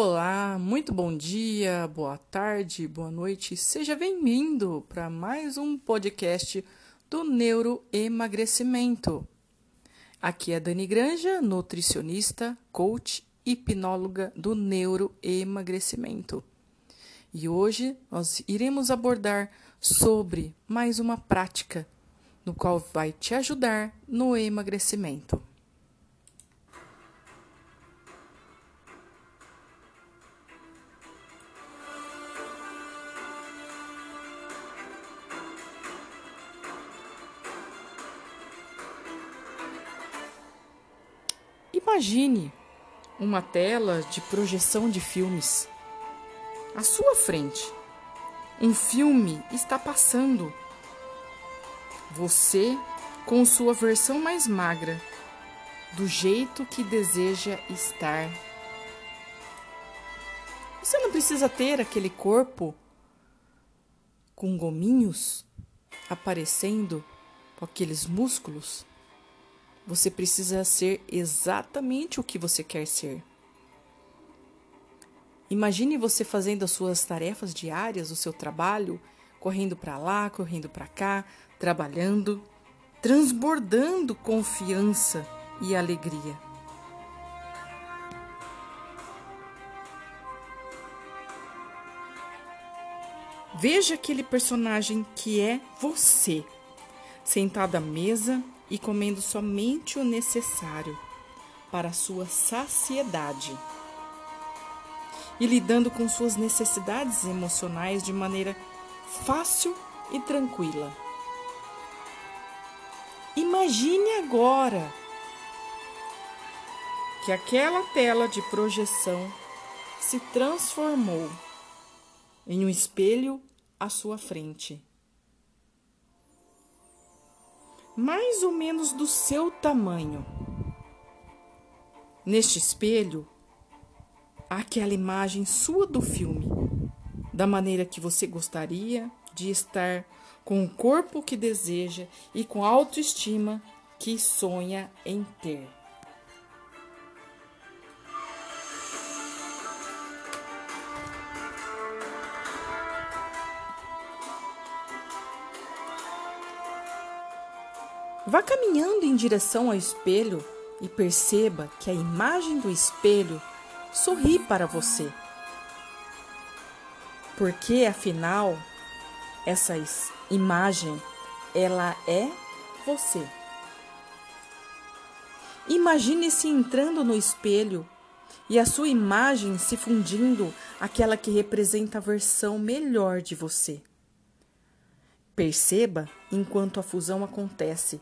Olá, muito bom dia, boa tarde, boa noite. Seja bem-vindo para mais um podcast do Neuroemagrecimento. Aqui é Dani Granja, nutricionista, coach hipnóloga do neuroemagrecimento. E hoje nós iremos abordar sobre mais uma prática no qual vai te ajudar no emagrecimento. Imagine uma tela de projeção de filmes. À sua frente, um filme está passando. Você com sua versão mais magra, do jeito que deseja estar. Você não precisa ter aquele corpo com gominhos aparecendo com aqueles músculos. Você precisa ser exatamente o que você quer ser. Imagine você fazendo as suas tarefas diárias, o seu trabalho, correndo para lá, correndo para cá, trabalhando, transbordando confiança e alegria. Veja aquele personagem que é você, sentado à mesa e comendo somente o necessário para sua saciedade e lidando com suas necessidades emocionais de maneira fácil e tranquila. Imagine agora que aquela tela de projeção se transformou em um espelho à sua frente. Mais ou menos do seu tamanho. Neste espelho, há aquela imagem sua do filme, da maneira que você gostaria de estar, com o corpo que deseja e com a autoestima que sonha em ter. Vá caminhando em direção ao espelho e perceba que a imagem do espelho sorri para você. Porque afinal, essa imagem ela é você. Imagine-se entrando no espelho e a sua imagem se fundindo aquela que representa a versão melhor de você. Perceba enquanto a fusão acontece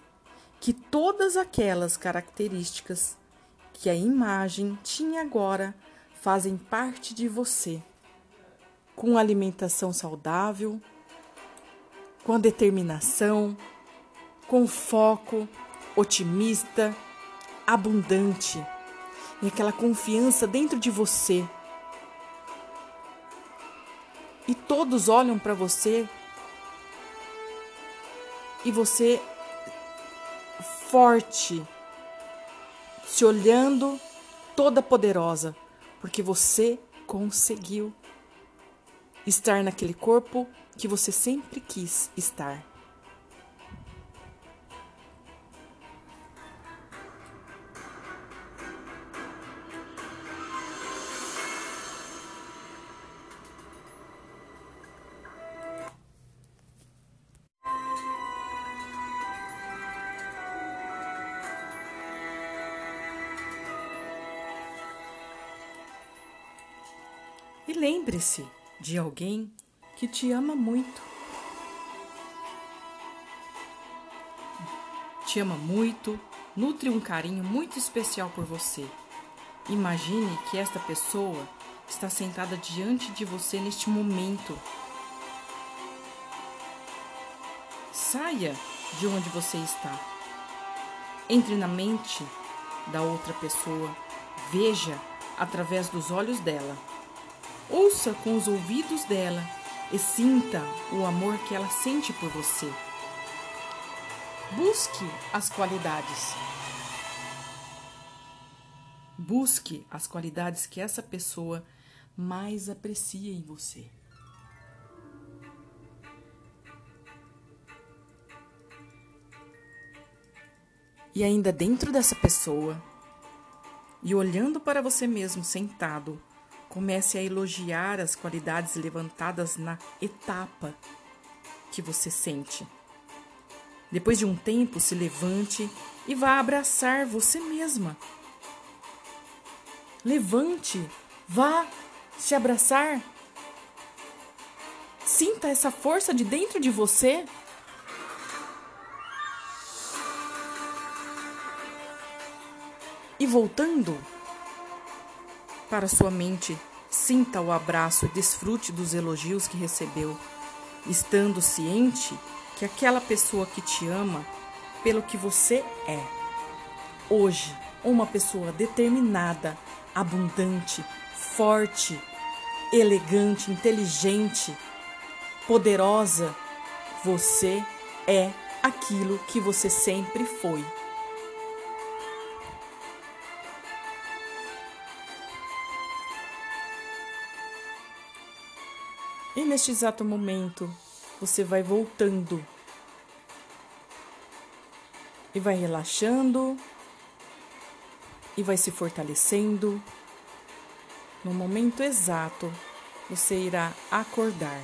que todas aquelas características que a imagem tinha agora fazem parte de você, com alimentação saudável, com determinação, com foco, otimista, abundante. E aquela confiança dentro de você. E todos olham para você. E você forte, se olhando toda poderosa, porque você conseguiu estar naquele corpo que você sempre quis estar. E lembre-se de alguém que te ama muito. Te ama muito, nutre um carinho muito especial por você. Imagine que esta pessoa está sentada diante de você neste momento. Saia de onde você está. Entre na mente da outra pessoa. Veja através dos olhos dela. Ouça com os ouvidos dela e sinta o amor que ela sente por você. Busque as qualidades. Busque as qualidades que essa pessoa mais aprecia em você. E ainda dentro dessa pessoa, e olhando para você mesmo sentado, comece a elogiar as qualidades levantadas na etapa que você sente. Depois de um tempo, se levante e vá abraçar você mesma. Levante, vá se abraçar. Sinta essa força de dentro de você. E voltando para sua mente, sinta o abraço e desfrute dos elogios que recebeu, estando ciente que aquela pessoa que te ama pelo que você é. Hoje, uma pessoa determinada, abundante, forte, elegante, inteligente, poderosa, você é aquilo que você sempre foi. E neste exato momento, você vai voltando e vai relaxando e vai se fortalecendo. No momento exato, você irá acordar.